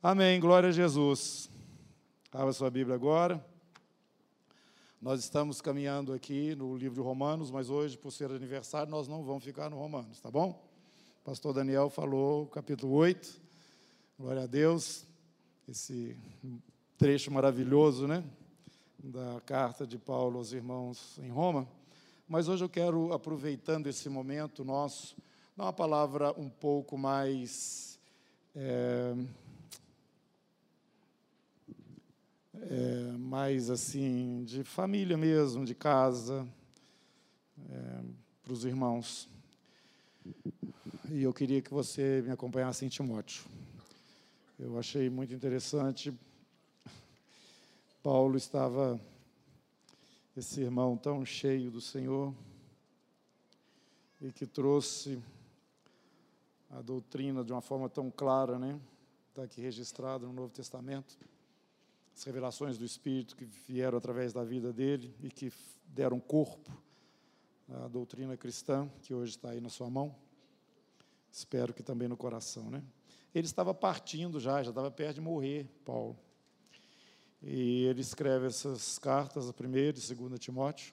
Amém, glória a Jesus. Abra sua Bíblia agora. Nós estamos caminhando aqui no livro de Romanos, mas hoje, por ser aniversário, nós não vamos ficar no Romanos, tá bom? O pastor Daniel falou, capítulo 8. Glória a Deus. Esse trecho maravilhoso, né? Da carta de Paulo aos irmãos em Roma. Mas hoje eu quero, aproveitando esse momento nosso, dar uma palavra um pouco mais. É, é, mais assim, de família mesmo, de casa, é, para os irmãos. E eu queria que você me acompanhasse em Timóteo. Eu achei muito interessante. Paulo estava, esse irmão tão cheio do Senhor, e que trouxe a doutrina de uma forma tão clara, né? Está aqui registrado no Novo Testamento as revelações do Espírito que vieram através da vida dele e que deram corpo à doutrina cristã, que hoje está aí na sua mão. Espero que também no coração, né? Ele estava partindo já, já estava perto de morrer, Paulo. E ele escreve essas cartas, a primeira e segunda Timóteo,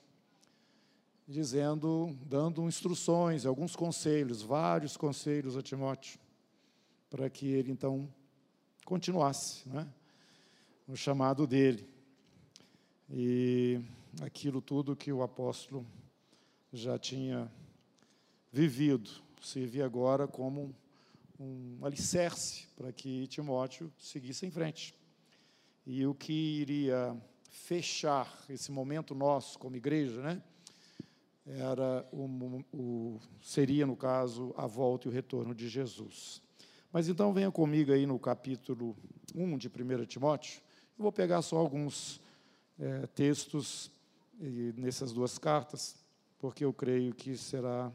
dizendo, dando instruções, alguns conselhos, vários conselhos a Timóteo, para que ele então continuasse, né? No chamado dele. E aquilo tudo que o apóstolo já tinha vivido servia agora como um alicerce para que Timóteo seguisse em frente. E o que iria fechar esse momento nosso como igreja, né? Era o, o, seria, no caso, a volta e o retorno de Jesus. Mas então venha comigo aí no capítulo 1 de 1 Timóteo, eu vou pegar só alguns é, textos nessas duas cartas, porque eu creio que será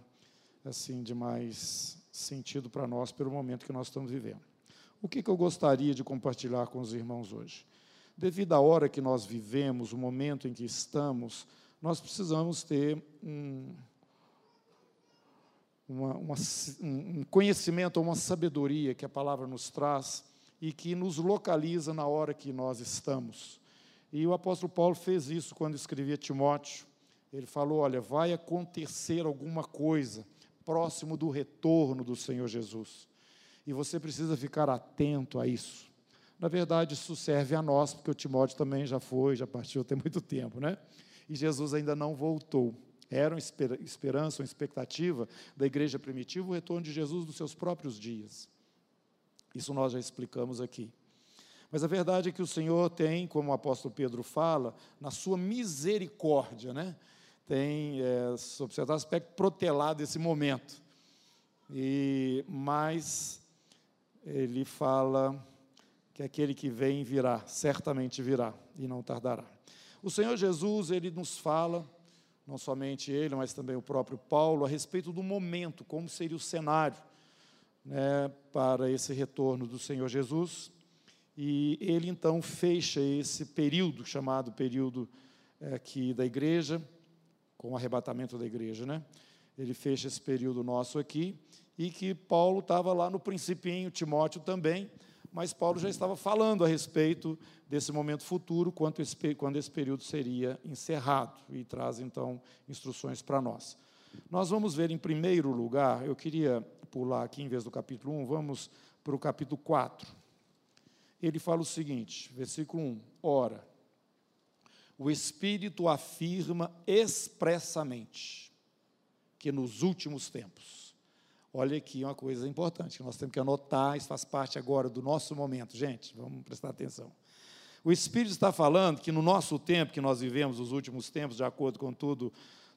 assim de mais sentido para nós pelo momento que nós estamos vivendo. O que, que eu gostaria de compartilhar com os irmãos hoje? Devido à hora que nós vivemos, o momento em que estamos, nós precisamos ter um, uma, uma, um conhecimento, uma sabedoria que a palavra nos traz e que nos localiza na hora que nós estamos. E o apóstolo Paulo fez isso quando escrevia Timóteo. Ele falou: Olha, vai acontecer alguma coisa próximo do retorno do Senhor Jesus. E você precisa ficar atento a isso. Na verdade, isso serve a nós, porque o Timóteo também já foi, já partiu tem muito tempo, né? E Jesus ainda não voltou. Era uma esperança, uma expectativa da igreja primitiva o retorno de Jesus nos seus próprios dias. Isso nós já explicamos aqui. Mas a verdade é que o Senhor tem, como o apóstolo Pedro fala, na sua misericórdia, né? tem, é, sob certo aspecto, protelado esse momento. E Mas ele fala que aquele que vem virá, certamente virá e não tardará. O Senhor Jesus, ele nos fala, não somente ele, mas também o próprio Paulo, a respeito do momento, como seria o cenário né, para esse retorno do Senhor Jesus. E ele então fecha esse período, chamado período é, aqui da igreja, com o arrebatamento da igreja, né? Ele fecha esse período nosso aqui, e que Paulo estava lá no principinho, Timóteo também, mas Paulo já estava falando a respeito desse momento futuro, quando esse, quando esse período seria encerrado, e traz então instruções para nós. Nós vamos ver em primeiro lugar, eu queria pular aqui em vez do capítulo 1, vamos para o capítulo 4. Ele fala o seguinte, versículo 1: Ora, o Espírito afirma expressamente que nos últimos tempos, olha aqui uma coisa importante que nós temos que anotar, isso faz parte agora do nosso momento, gente, vamos prestar atenção. O Espírito está falando que no nosso tempo, que nós vivemos, os últimos tempos, de acordo com tudo,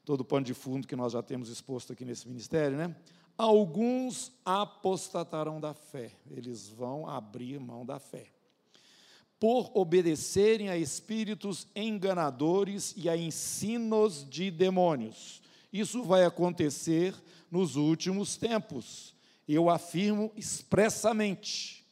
todo o pano de fundo que nós já temos exposto aqui nesse ministério, né? Alguns apostatarão da fé, eles vão abrir mão da fé, por obedecerem a espíritos enganadores e a ensinos de demônios. Isso vai acontecer nos últimos tempos, eu afirmo expressamente.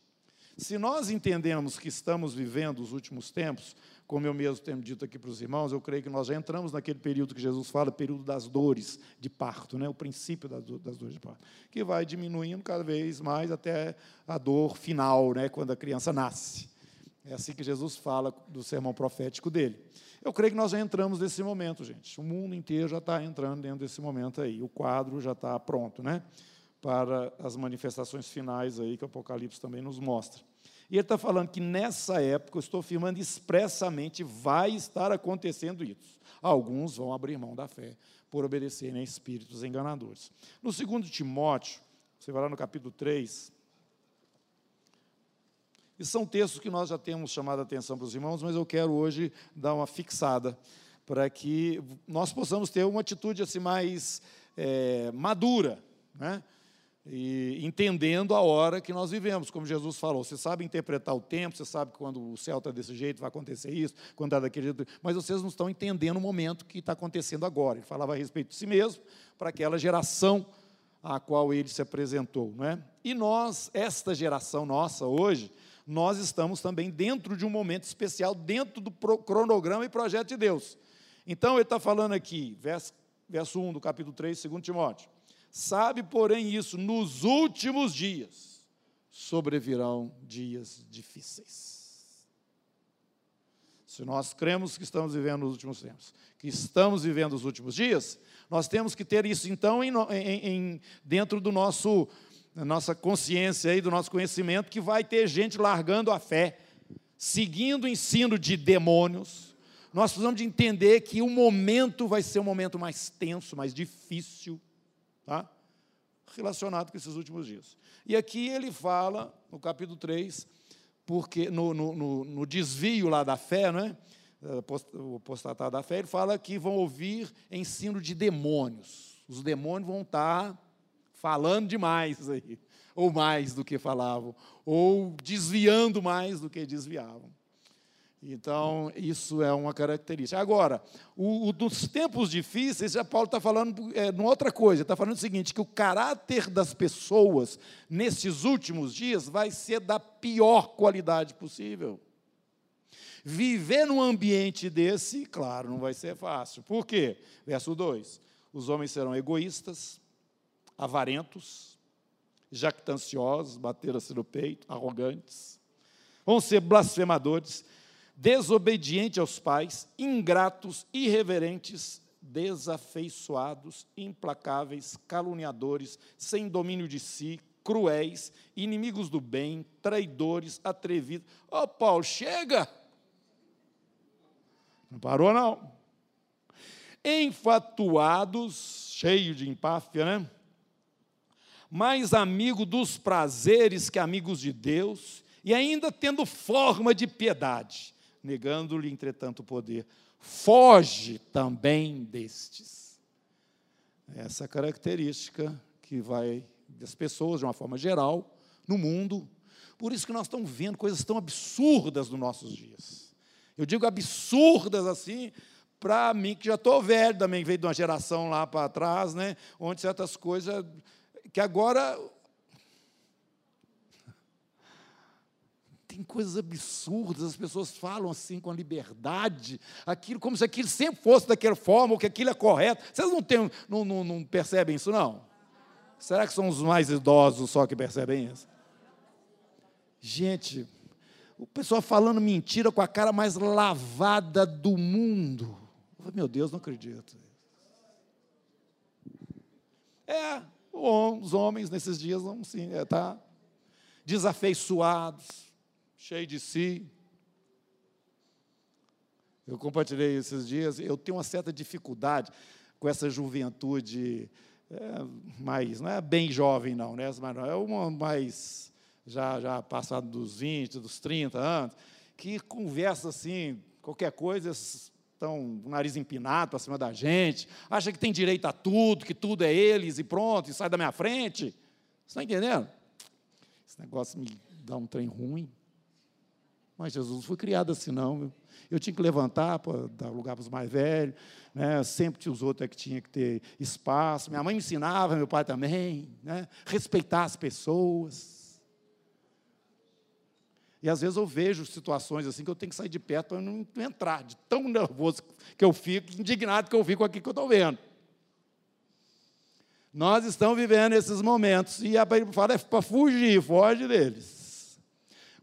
Se nós entendemos que estamos vivendo os últimos tempos, como eu mesmo tenho dito aqui para os irmãos, eu creio que nós já entramos naquele período que Jesus fala, período das dores de parto, né? o princípio das, das dores de parto, que vai diminuindo cada vez mais até a dor final, né? quando a criança nasce. É assim que Jesus fala do sermão profético dele. Eu creio que nós já entramos nesse momento, gente. O mundo inteiro já está entrando dentro desse momento aí. O quadro já está pronto, né? Para as manifestações finais aí que o Apocalipse também nos mostra. E ele está falando que nessa época, eu estou afirmando expressamente, vai estar acontecendo isso. Alguns vão abrir mão da fé por obedecerem a espíritos enganadores. No segundo Timóteo, você vai lá no capítulo 3. E são textos que nós já temos chamado a atenção para os irmãos, mas eu quero hoje dar uma fixada para que nós possamos ter uma atitude assim mais é, madura, né? E entendendo a hora que nós vivemos, como Jesus falou. Você sabe interpretar o tempo, você sabe que quando o céu está desse jeito vai acontecer isso, quando está daquele jeito, mas vocês não estão entendendo o momento que está acontecendo agora. Ele falava a respeito de si mesmo, para aquela geração a qual ele se apresentou. Não é? E nós, esta geração nossa hoje, nós estamos também dentro de um momento especial, dentro do cronograma e projeto de Deus. Então, ele está falando aqui, verso, verso 1 do capítulo 3, 2 Timóteo. Sabe, porém, isso, nos últimos dias sobrevirão dias difíceis. Se nós cremos que estamos vivendo os últimos tempos, que estamos vivendo os últimos dias, nós temos que ter isso então em, em, dentro do nosso nossa consciência e do nosso conhecimento que vai ter gente largando a fé, seguindo o ensino de demônios. Nós precisamos de entender que o momento vai ser um momento mais tenso, mais difícil tá? relacionado com esses últimos dias. E aqui ele fala, no capítulo 3, porque no, no, no, no desvio lá da fé, né? o apostatar da fé, ele fala que vão ouvir ensino de demônios. Os demônios vão estar falando demais aí, ou mais do que falavam, ou desviando mais do que desviavam. Então, isso é uma característica. Agora, o, o dos tempos difíceis, já Paulo está falando é, numa outra coisa. Está falando o seguinte: que o caráter das pessoas nesses últimos dias vai ser da pior qualidade possível. Viver num ambiente desse, claro, não vai ser fácil. Por quê? Verso 2: Os homens serão egoístas, avarentos, jactanciosos, bater-se no peito, arrogantes, vão ser blasfemadores desobedientes aos pais, ingratos, irreverentes, desafeiçoados, implacáveis, caluniadores, sem domínio de si, cruéis, inimigos do bem, traidores, atrevidos. Ô oh, Paulo, chega! Não parou, não. Enfatuados, cheio de empáfia, né? Mais amigo dos prazeres que amigos de Deus, e ainda tendo forma de piedade negando-lhe, entretanto, o poder. Foge também destes. Essa característica que vai das pessoas, de uma forma geral, no mundo. Por isso que nós estamos vendo coisas tão absurdas nos nossos dias. Eu digo absurdas assim, para mim, que já estou velho, também veio de uma geração lá para trás, né, onde certas coisas que agora tem coisas absurdas, as pessoas falam assim com liberdade, aquilo como se aquilo sempre fosse daquela forma, ou que aquilo é correto. Vocês não, tem, não, não, não percebem isso, não? Será que são os mais idosos só que percebem isso? Gente, o pessoal falando mentira com a cara mais lavada do mundo. Meu Deus, não acredito. É, os homens nesses dias não sim, é, tá desafeiçoados, cheio de si. Eu compartilhei esses dias, eu tenho uma certa dificuldade com essa juventude é, mais, não é bem jovem não, né? mas não, é uma mais, já, já passado dos 20, dos 30 anos, que conversa assim, qualquer coisa, estão com o nariz empinado para cima da gente, acha que tem direito a tudo, que tudo é eles e pronto, e sai da minha frente. Você está entendendo? Esse negócio me dá um trem ruim. Mas Jesus não foi criado assim, não. Eu tinha que levantar para dar lugar para os mais velhos. Né? Sempre tinha os outros que tinha que ter espaço. Minha mãe me ensinava, meu pai também. Né? Respeitar as pessoas. E às vezes eu vejo situações assim que eu tenho que sair de perto para não entrar, de tão nervoso que eu fico, indignado que eu fico aqui que eu estou vendo. Nós estamos vivendo esses momentos e a Bíblia fala é para fugir, foge deles.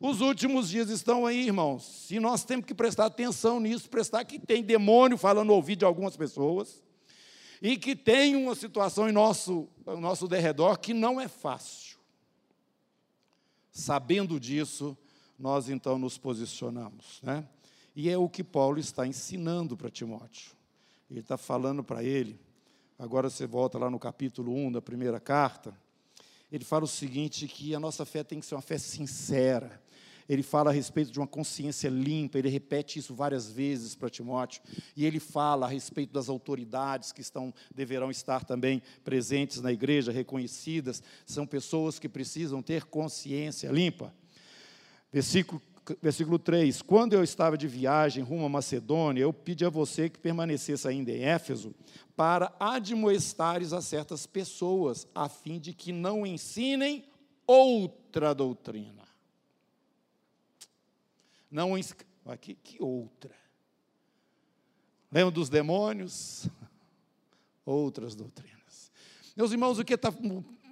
Os últimos dias estão aí, irmãos, e nós temos que prestar atenção nisso, prestar que tem demônio falando no ouvido de algumas pessoas e que tem uma situação em nosso, em nosso derredor que não é fácil. Sabendo disso, nós então nos posicionamos. Né? E é o que Paulo está ensinando para Timóteo. Ele está falando para ele, agora você volta lá no capítulo 1 da primeira carta, ele fala o seguinte, que a nossa fé tem que ser uma fé sincera, ele fala a respeito de uma consciência limpa, ele repete isso várias vezes para Timóteo, e ele fala a respeito das autoridades que estão deverão estar também presentes na igreja, reconhecidas, são pessoas que precisam ter consciência limpa. Versículo, versículo 3: Quando eu estava de viagem rumo à Macedônia, eu pedi a você que permanecesse ainda em Éfeso, para admoestares a certas pessoas, a fim de que não ensinem outra doutrina. Não aqui que outra. Lembra dos demônios? Outras doutrinas. Meus irmãos, o que está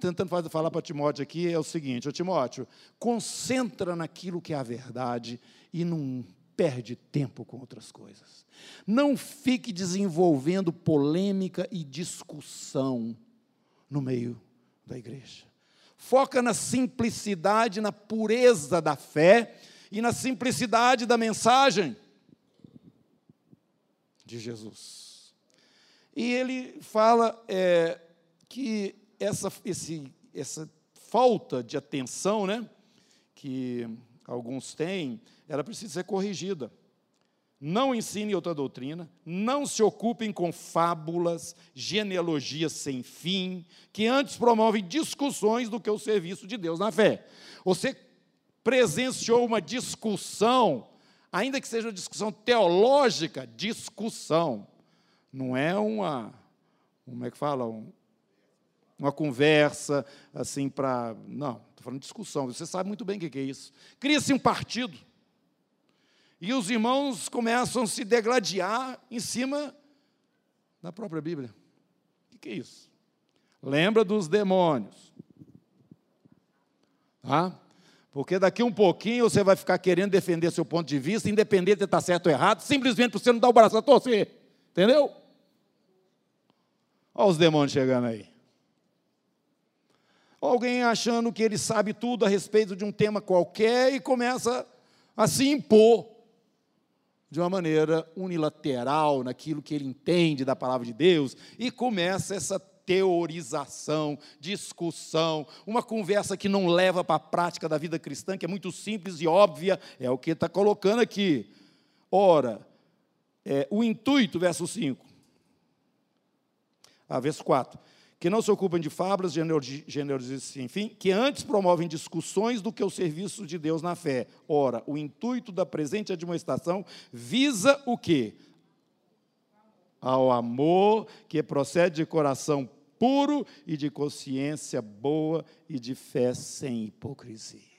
tentando falar para Timóteo aqui é o seguinte: Timóteo, concentra naquilo que é a verdade e não perde tempo com outras coisas. Não fique desenvolvendo polêmica e discussão no meio da igreja. Foca na simplicidade, na pureza da fé e na simplicidade da mensagem de Jesus. E ele fala é, que essa, esse, essa falta de atenção né, que alguns têm, ela precisa ser corrigida. Não ensine outra doutrina, não se ocupem com fábulas, genealogias sem fim, que antes promovem discussões do que o serviço de Deus na fé. Você presenciou uma discussão, ainda que seja uma discussão teológica, discussão. Não é uma, como é que fala? Um, uma conversa assim para. Não, estou falando de discussão. Você sabe muito bem o que é isso. Cria-se um partido. E os irmãos começam a se degladiar em cima da própria Bíblia. O que é isso? Lembra dos demônios. Tá? Porque daqui um pouquinho você vai ficar querendo defender seu ponto de vista, independente de estar certo ou errado, simplesmente para você não dar o braço a torcer. Entendeu? Olha os demônios chegando aí. Alguém achando que ele sabe tudo a respeito de um tema qualquer e começa a se impor de uma maneira unilateral naquilo que ele entende da palavra de Deus e começa essa teorização, discussão, uma conversa que não leva para a prática da vida cristã, que é muito simples e óbvia, é o que está colocando aqui. Ora, é, o intuito, verso 5. Ah, verso 4 que não se ocupam de fábulas, genealogías, enfim, que antes promovem discussões do que o serviço de Deus na fé. Ora, o intuito da presente admoestação visa o quê? Ao amor que procede de coração puro e de consciência boa e de fé sem hipocrisia.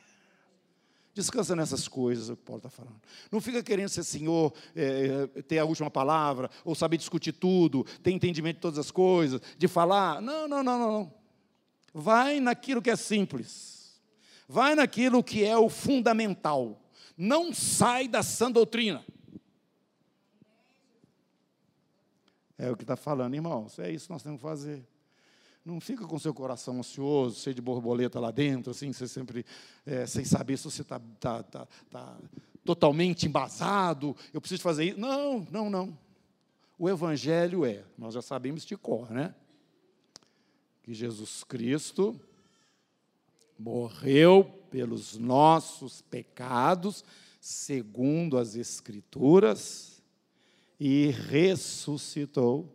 Descansa nessas coisas, o que Paulo está falando. Não fica querendo ser senhor, é, ter a última palavra, ou saber discutir tudo, ter entendimento de todas as coisas, de falar. Não, não, não, não. não. Vai naquilo que é simples. Vai naquilo que é o fundamental. Não sai da sã doutrina. É o que está falando, irmãos. É isso que nós temos que fazer. Não fica com seu coração ansioso, cheio de borboleta lá dentro, assim, você sempre é, sem saber se você está tá, tá, tá totalmente embasado. Eu preciso fazer isso. Não, não, não. O Evangelho é, nós já sabemos de cor, né? Que Jesus Cristo morreu pelos nossos pecados, segundo as Escrituras, e ressuscitou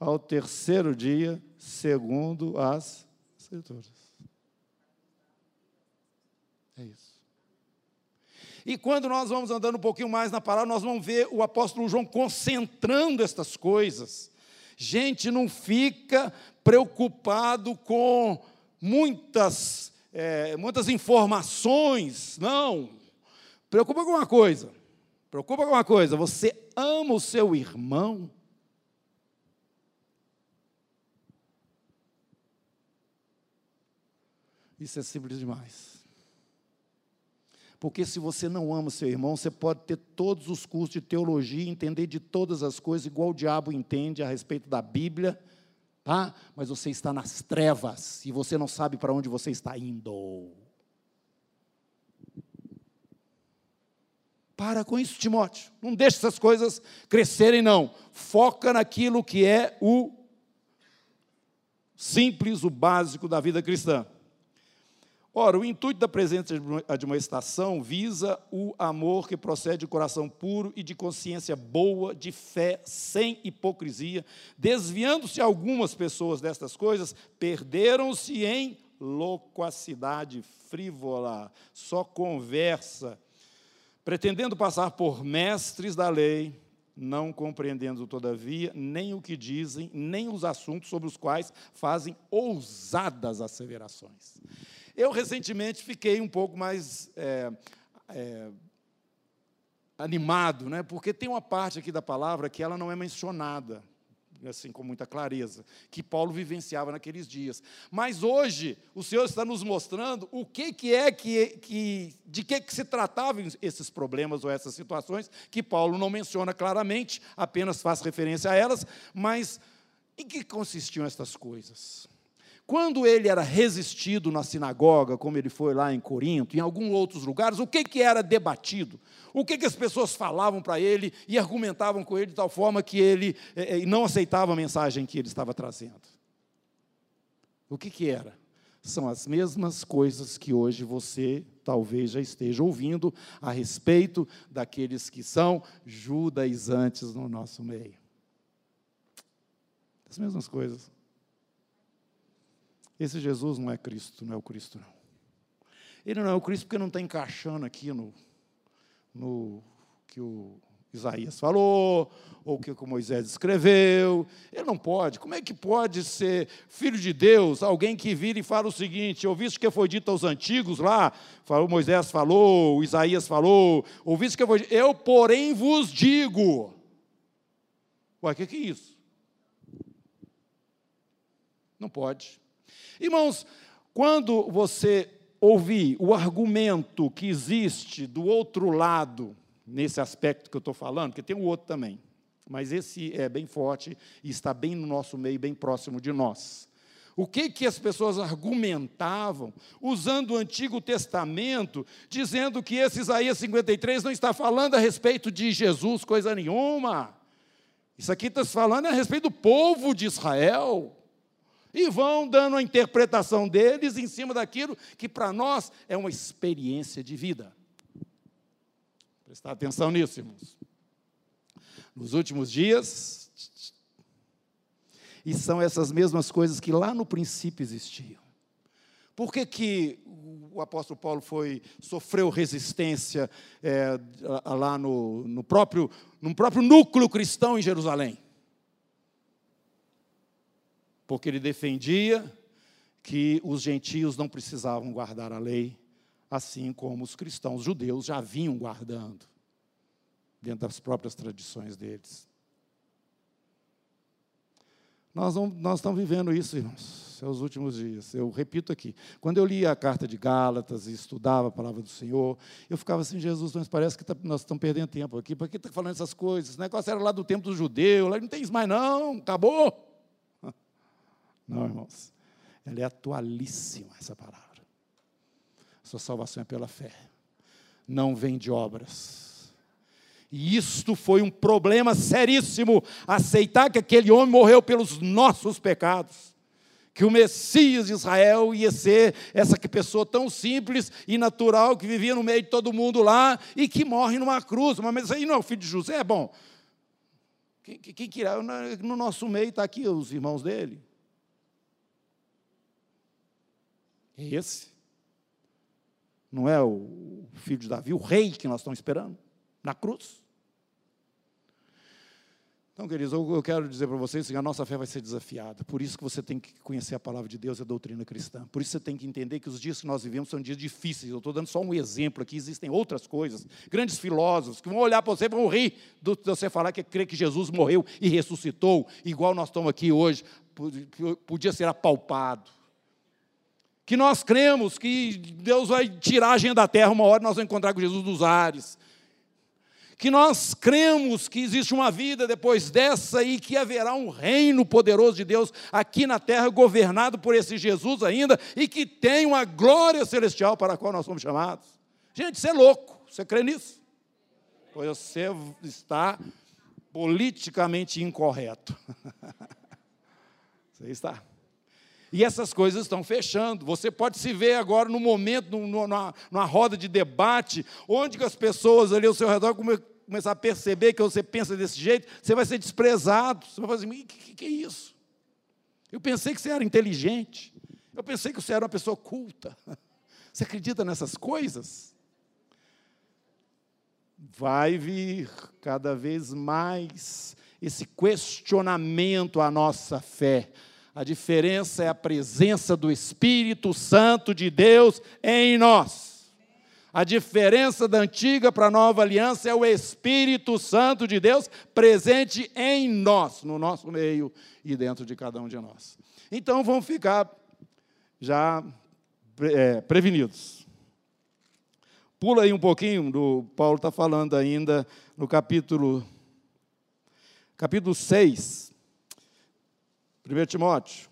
ao terceiro dia, segundo as Escrituras. É isso. E quando nós vamos andando um pouquinho mais na palavra, nós vamos ver o apóstolo João concentrando estas coisas. Gente, não fica preocupado com muitas, é, muitas informações, não. Preocupa com uma coisa. Preocupa com uma coisa. Você ama o seu irmão? Isso é simples demais. Porque se você não ama seu irmão, você pode ter todos os cursos de teologia, entender de todas as coisas, igual o diabo entende a respeito da Bíblia, tá? Mas você está nas trevas e você não sabe para onde você está indo. Para com isso, Timóteo. Não deixe essas coisas crescerem, não. Foca naquilo que é o simples, o básico da vida cristã. Ora, o intuito da presente admoestação visa o amor que procede de coração puro e de consciência boa, de fé, sem hipocrisia. Desviando-se algumas pessoas destas coisas, perderam-se em loquacidade frívola, só conversa, pretendendo passar por mestres da lei, não compreendendo, todavia, nem o que dizem, nem os assuntos sobre os quais fazem ousadas asseverações. Eu recentemente fiquei um pouco mais é, é, animado, né? porque tem uma parte aqui da palavra que ela não é mencionada, assim com muita clareza, que Paulo vivenciava naqueles dias. Mas hoje o Senhor está nos mostrando o que, que é que, que de que, que se tratavam esses problemas ou essas situações que Paulo não menciona claramente, apenas faz referência a elas, mas em que consistiam estas coisas? Quando ele era resistido na sinagoga, como ele foi lá em Corinto, em alguns outros lugares, o que, que era debatido? O que, que as pessoas falavam para ele e argumentavam com ele de tal forma que ele eh, não aceitava a mensagem que ele estava trazendo? O que, que era? São as mesmas coisas que hoje você talvez já esteja ouvindo a respeito daqueles que são judaizantes no nosso meio. As mesmas coisas. Esse Jesus não é Cristo, não é o Cristo, não. Ele não é o Cristo porque não está encaixando aqui no, no que o Isaías falou, ou que o Moisés escreveu. Ele não pode. Como é que pode ser filho de Deus, alguém que vira e fala o seguinte: ouviste que foi dito aos antigos lá, falou, Moisés falou, Isaías falou, ouviste que foi dito, eu, porém, vos digo. Ué, o que, que é isso? Não pode. Irmãos, quando você ouvir o argumento que existe do outro lado, nesse aspecto que eu estou falando, porque tem o outro também, mas esse é bem forte e está bem no nosso meio, bem próximo de nós. O que, que as pessoas argumentavam, usando o Antigo Testamento, dizendo que esse Isaías 53 não está falando a respeito de Jesus, coisa nenhuma. Isso aqui está falando a respeito do povo de Israel e vão dando a interpretação deles em cima daquilo que para nós é uma experiência de vida. Prestar atenção nisso, irmãos. Nos últimos dias, e são essas mesmas coisas que lá no princípio existiam. Por que, que o apóstolo Paulo foi, sofreu resistência é, lá no, no, próprio, no próprio núcleo cristão em Jerusalém? Porque ele defendia que os gentios não precisavam guardar a lei, assim como os cristãos judeus já vinham guardando, dentro das próprias tradições deles. Nós, não, nós estamos vivendo isso, irmãos, seus últimos dias. Eu repito aqui. Quando eu lia a carta de Gálatas e estudava a palavra do Senhor, eu ficava assim, Jesus, mas parece que tá, nós estamos perdendo tempo aqui. Por que está falando essas coisas? Esse negócio era lá do tempo do judeu, lá não tem isso mais não, acabou. Não, irmãos. Ela é atualíssima, essa palavra. Sua salvação é pela fé. Não vem de obras. E isto foi um problema seríssimo, aceitar que aquele homem morreu pelos nossos pecados. Que o Messias de Israel ia ser essa pessoa tão simples e natural que vivia no meio de todo mundo lá e que morre numa cruz. Mas aí não é o filho de José? É bom. Quem, quem, no nosso meio está aqui os irmãos dele. É esse. Não é o filho de Davi, o rei que nós estamos esperando na cruz. Então, queridos, eu quero dizer para vocês que a nossa fé vai ser desafiada. Por isso que você tem que conhecer a palavra de Deus e a doutrina cristã. Por isso você tem que entender que os dias que nós vivemos são dias difíceis. Eu estou dando só um exemplo aqui, existem outras coisas. Grandes filósofos que vão olhar para você e vão rir de você falar que crê que Jesus morreu e ressuscitou, igual nós estamos aqui hoje, podia ser apalpado. Que nós cremos que Deus vai tirar a gente da terra uma hora nós vamos encontrar com Jesus nos ares que nós cremos que existe uma vida depois dessa e que haverá um reino poderoso de Deus aqui na terra, governado por esse Jesus ainda, e que tem uma glória celestial para a qual nós somos chamados. Gente, você é louco, você crê nisso? Pois você está politicamente incorreto. Você está. E essas coisas estão fechando. Você pode se ver agora no momento, numa, numa roda de debate, onde as pessoas ali ao seu redor começar a perceber que você pensa desse jeito, você vai ser desprezado. Você vai fazer assim, o que, que é isso? Eu pensei que você era inteligente. Eu pensei que você era uma pessoa culta. Você acredita nessas coisas? Vai vir cada vez mais esse questionamento à nossa fé. A diferença é a presença do Espírito Santo de Deus em nós. A diferença da antiga para a nova aliança é o Espírito Santo de Deus presente em nós, no nosso meio e dentro de cada um de nós. Então vamos ficar já é, prevenidos. Pula aí um pouquinho, do Paulo está falando ainda no capítulo, capítulo 6, 1 Timóteo.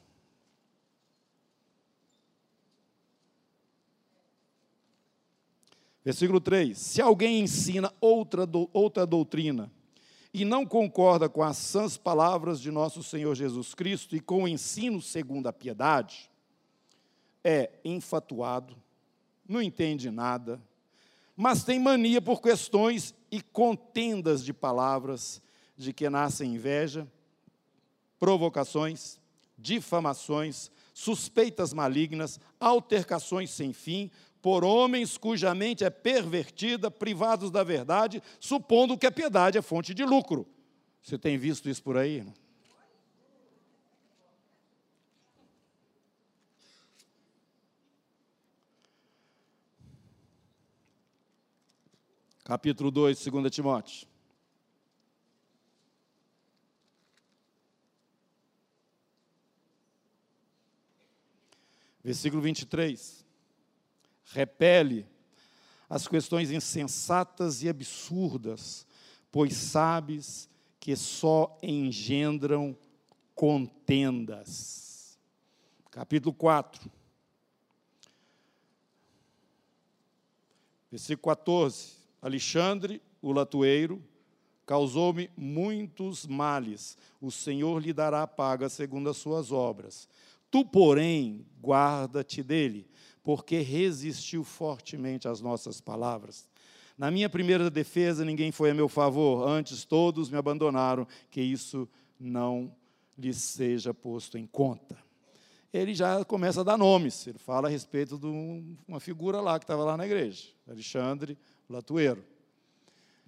Versículo 3: Se alguém ensina outra, outra doutrina e não concorda com as sãs palavras de nosso Senhor Jesus Cristo e com o ensino segundo a piedade, é enfatuado, não entende nada, mas tem mania por questões e contendas de palavras, de que nascem inveja, provocações, difamações, suspeitas malignas, altercações sem fim, por homens cuja mente é pervertida, privados da verdade, supondo que a piedade é fonte de lucro. Você tem visto isso por aí? Capítulo 2, 2 Timóteo. Versículo 23 repele as questões insensatas e absurdas, pois sabes que só engendram contendas. Capítulo 4. Versículo 14. Alexandre, o latueiro, causou-me muitos males. O Senhor lhe dará paga segundo as suas obras. Tu, porém, guarda-te dele, porque resistiu fortemente às nossas palavras. Na minha primeira defesa, ninguém foi a meu favor, antes todos me abandonaram, que isso não lhes seja posto em conta. Ele já começa a dar nomes, ele fala a respeito de uma figura lá que estava lá na igreja, Alexandre Latueiro.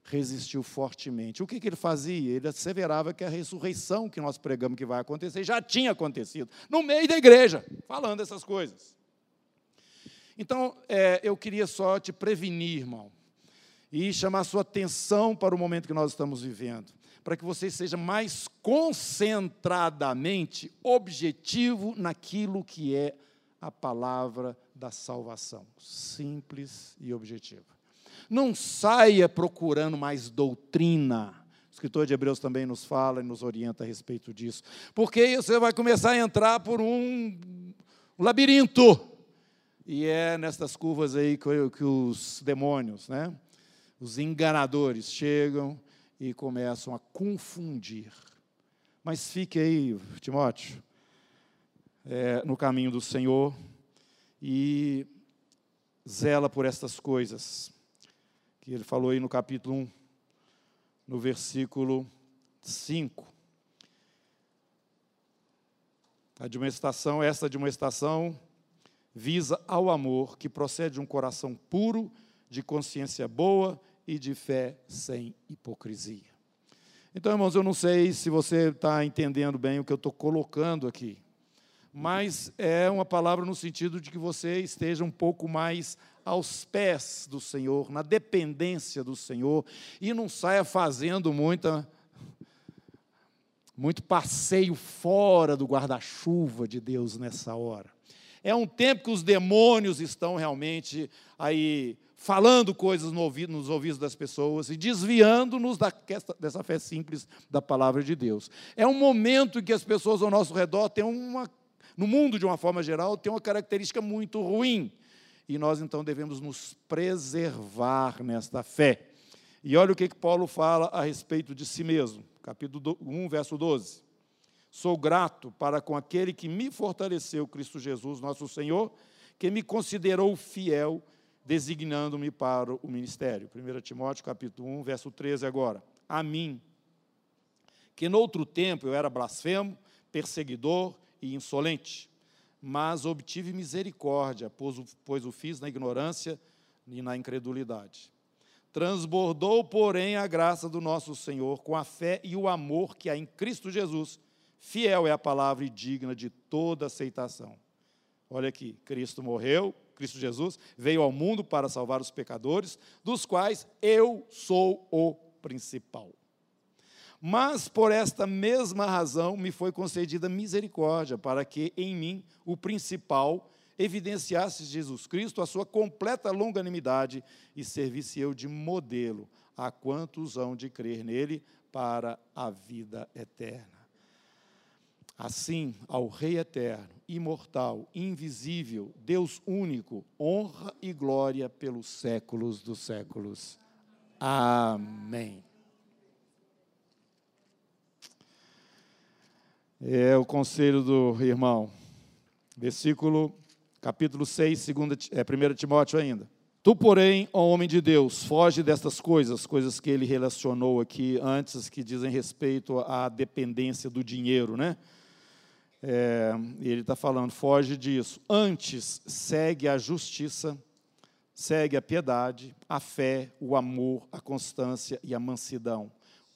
Resistiu fortemente. O que, que ele fazia? Ele asseverava que a ressurreição que nós pregamos que vai acontecer já tinha acontecido, no meio da igreja, falando essas coisas. Então, é, eu queria só te prevenir, irmão, e chamar sua atenção para o momento que nós estamos vivendo, para que você seja mais concentradamente objetivo naquilo que é a palavra da salvação, simples e objetiva. Não saia procurando mais doutrina. O escritor de Hebreus também nos fala e nos orienta a respeito disso. Porque você vai começar a entrar por um labirinto e é nestas curvas aí que, os demônios, né, os enganadores, chegam e começam a confundir. Mas fique aí, Timóteo, é, no caminho do Senhor e zela por estas coisas, que ele falou aí no capítulo 1, no versículo 5. A admoestação, esta admoestação visa ao amor que procede de um coração puro, de consciência boa e de fé sem hipocrisia. Então, irmãos, eu não sei se você está entendendo bem o que eu estou colocando aqui, mas é uma palavra no sentido de que você esteja um pouco mais aos pés do Senhor, na dependência do Senhor, e não saia fazendo muita muito passeio fora do guarda-chuva de Deus nessa hora. É um tempo que os demônios estão realmente aí falando coisas no ouvido, nos ouvidos das pessoas e desviando-nos dessa fé simples da palavra de Deus. É um momento em que as pessoas ao nosso redor têm uma, no mundo de uma forma geral, têm uma característica muito ruim. E nós então devemos nos preservar nesta fé. E olha o que, que Paulo fala a respeito de si mesmo capítulo 1, verso 12. Sou grato para com aquele que me fortaleceu, Cristo Jesus, nosso Senhor, que me considerou fiel, designando-me para o ministério. 1 Timóteo, capítulo 1, verso 13 agora. A mim, que noutro tempo eu era blasfemo, perseguidor e insolente, mas obtive misericórdia, pois o, pois o fiz na ignorância e na incredulidade. Transbordou, porém, a graça do nosso Senhor com a fé e o amor que há em Cristo Jesus. Fiel é a palavra e digna de toda aceitação. Olha aqui, Cristo morreu, Cristo Jesus veio ao mundo para salvar os pecadores, dos quais eu sou o principal. Mas por esta mesma razão me foi concedida misericórdia, para que em mim o principal evidenciasse Jesus Cristo a sua completa longanimidade e servisse eu de modelo a quantos hão de crer nele para a vida eterna. Assim, ao Rei eterno, imortal, invisível, Deus único, honra e glória pelos séculos dos séculos. Amém. É o conselho do irmão. Versículo capítulo 6, segunda, é, 1 Timóteo ainda. Tu, porém, ó homem de Deus, foge destas coisas, coisas que ele relacionou aqui antes, que dizem respeito à dependência do dinheiro, né? É, ele está falando, foge disso. Antes, segue a justiça, segue a piedade, a fé, o amor, a constância e a mansidão.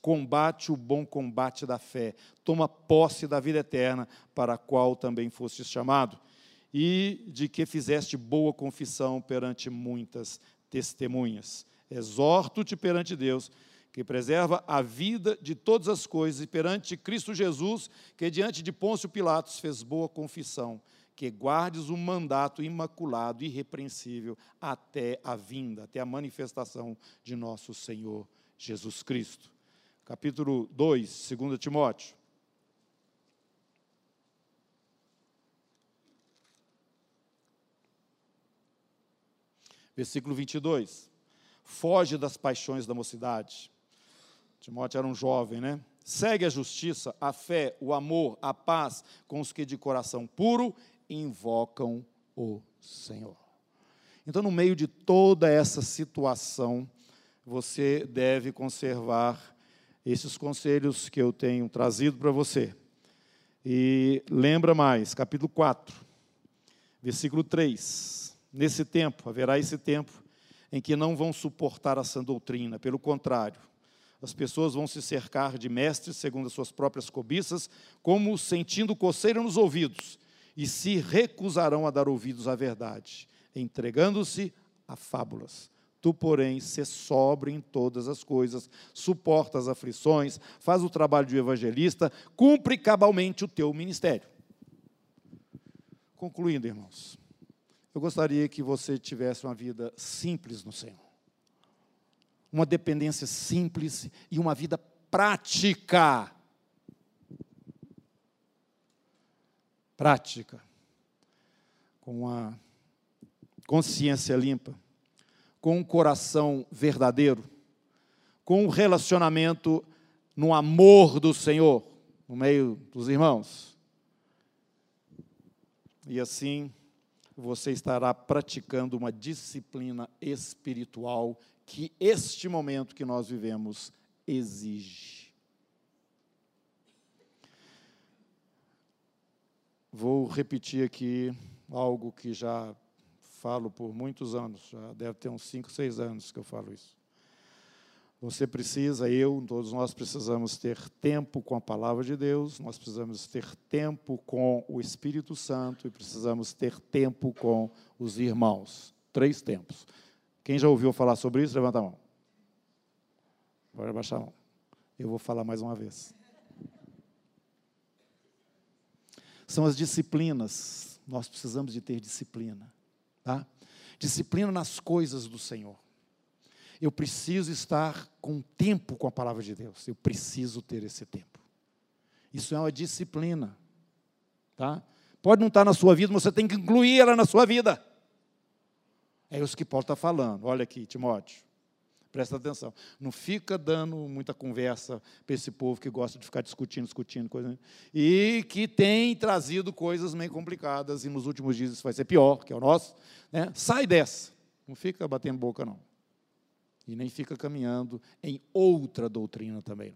Combate o bom combate da fé, toma posse da vida eterna, para a qual também fostes chamado e de que fizeste boa confissão perante muitas testemunhas. Exorto-te perante Deus, que preserva a vida de todas as coisas, e perante Cristo Jesus, que diante de Pôncio Pilatos fez boa confissão, que guardes o mandato imaculado, irrepreensível, até a vinda, até a manifestação de nosso Senhor Jesus Cristo. Capítulo 2, 2 Timóteo. Versículo 22. Foge das paixões da mocidade. Timóteo era um jovem, né? Segue a justiça, a fé, o amor, a paz com os que de coração puro invocam o Senhor. Então, no meio de toda essa situação, você deve conservar esses conselhos que eu tenho trazido para você. E lembra mais, capítulo 4, versículo 3. Nesse tempo, haverá esse tempo em que não vão suportar a sã doutrina, pelo contrário, as pessoas vão se cercar de mestres segundo as suas próprias cobiças, como sentindo coceira nos ouvidos, e se recusarão a dar ouvidos à verdade, entregando-se a fábulas. Tu, porém, se sobre em todas as coisas, suporta as aflições, faz o trabalho de evangelista, cumpre cabalmente o teu ministério. Concluindo, irmãos, eu gostaria que você tivesse uma vida simples no Senhor. Uma dependência simples e uma vida prática. Prática. Com uma consciência limpa, com um coração verdadeiro, com um relacionamento no amor do Senhor, no meio dos irmãos. E assim, você estará praticando uma disciplina espiritual que este momento que nós vivemos exige. Vou repetir aqui algo que já falo por muitos anos, já deve ter uns 5, 6 anos que eu falo isso. Você precisa, eu, todos nós precisamos ter tempo com a palavra de Deus, nós precisamos ter tempo com o Espírito Santo e precisamos ter tempo com os irmãos. Três tempos. Quem já ouviu falar sobre isso, levanta a mão. Pode baixar a mão. Eu vou falar mais uma vez. São as disciplinas. Nós precisamos de ter disciplina. Tá? Disciplina nas coisas do Senhor. Eu preciso estar com tempo com a palavra de Deus. Eu preciso ter esse tempo. Isso é uma disciplina. Tá? Pode não estar na sua vida, mas você tem que incluir ela na sua vida. É isso que Paulo está falando. Olha aqui, Timóteo. Presta atenção. Não fica dando muita conversa para esse povo que gosta de ficar discutindo, discutindo, coisa, e que tem trazido coisas meio complicadas, e nos últimos dias isso vai ser pior, que é o nosso. Né? Sai dessa. Não fica batendo boca, não. E nem fica caminhando em outra doutrina também.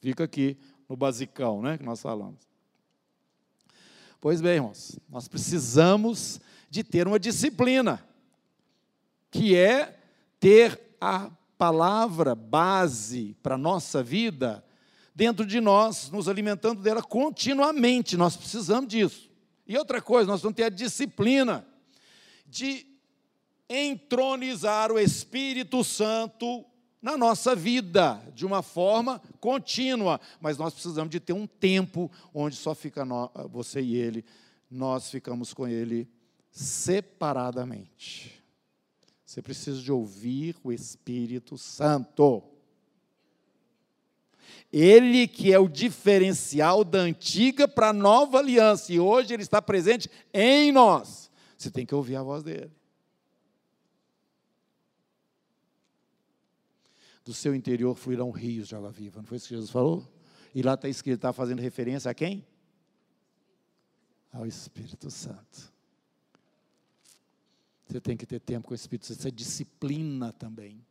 Fica aqui no basicão, né, que nós falamos. Pois bem, irmãos, nós precisamos de ter uma disciplina, que é ter a palavra base para a nossa vida dentro de nós, nos alimentando dela continuamente. Nós precisamos disso. E outra coisa, nós vamos ter a disciplina de entronizar o Espírito Santo na nossa vida, de uma forma contínua. Mas nós precisamos de ter um tempo onde só fica você e ele, nós ficamos com ele separadamente. Você precisa de ouvir o Espírito Santo. Ele que é o diferencial da antiga para a nova aliança, e hoje ele está presente em nós. Você tem que ouvir a voz dele. do seu interior fluirão rios de água viva. Não foi isso que Jesus falou? E lá está escrito, está fazendo referência a quem? Ao Espírito Santo. Você tem que ter tempo com o Espírito Santo, isso é disciplina também.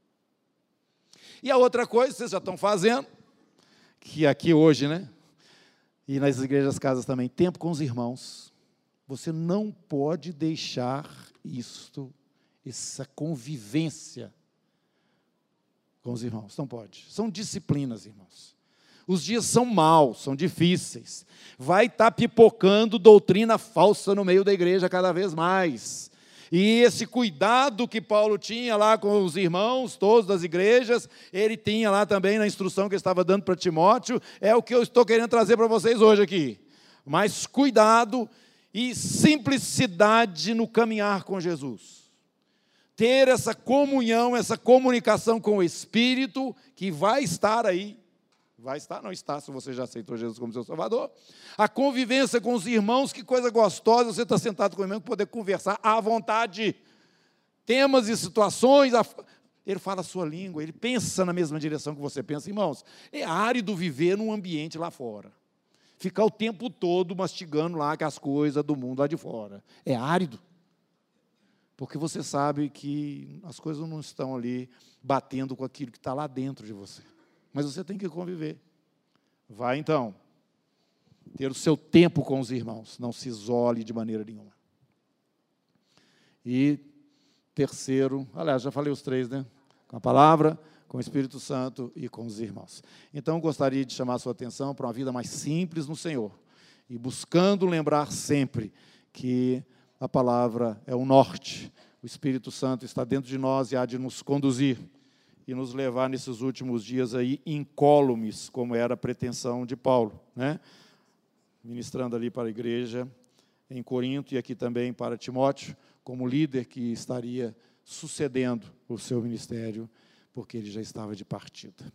E a outra coisa, vocês já estão fazendo, que aqui hoje, né? E nas igrejas casas também, tempo com os irmãos. Você não pode deixar isto, essa convivência com os irmãos. Não pode. São disciplinas, irmãos. Os dias são maus, são difíceis. Vai estar tá pipocando doutrina falsa no meio da igreja cada vez mais. E esse cuidado que Paulo tinha lá com os irmãos, todos das igrejas, ele tinha lá também na instrução que ele estava dando para Timóteo, é o que eu estou querendo trazer para vocês hoje aqui. Mas cuidado e simplicidade no caminhar com Jesus ter essa comunhão, essa comunicação com o Espírito, que vai estar aí. Vai estar, não está, se você já aceitou Jesus como seu Salvador. A convivência com os irmãos, que coisa gostosa, você está sentado com o irmão, poder conversar à vontade. Temas e situações, ele fala a sua língua, ele pensa na mesma direção que você pensa. Irmãos, é árido viver num ambiente lá fora. Ficar o tempo todo mastigando lá as coisas do mundo lá de fora. É árido. Porque você sabe que as coisas não estão ali batendo com aquilo que está lá dentro de você. Mas você tem que conviver. Vai então. Ter o seu tempo com os irmãos. Não se isole de maneira nenhuma. E terceiro, aliás, já falei os três, né? Com a palavra, com o Espírito Santo e com os irmãos. Então, gostaria de chamar a sua atenção para uma vida mais simples no Senhor. E buscando lembrar sempre que a palavra é o norte. O Espírito Santo está dentro de nós e há de nos conduzir e nos levar nesses últimos dias aí incólumes, como era a pretensão de Paulo, né? Ministrando ali para a igreja em Corinto e aqui também para Timóteo, como líder que estaria sucedendo o seu ministério, porque ele já estava de partida.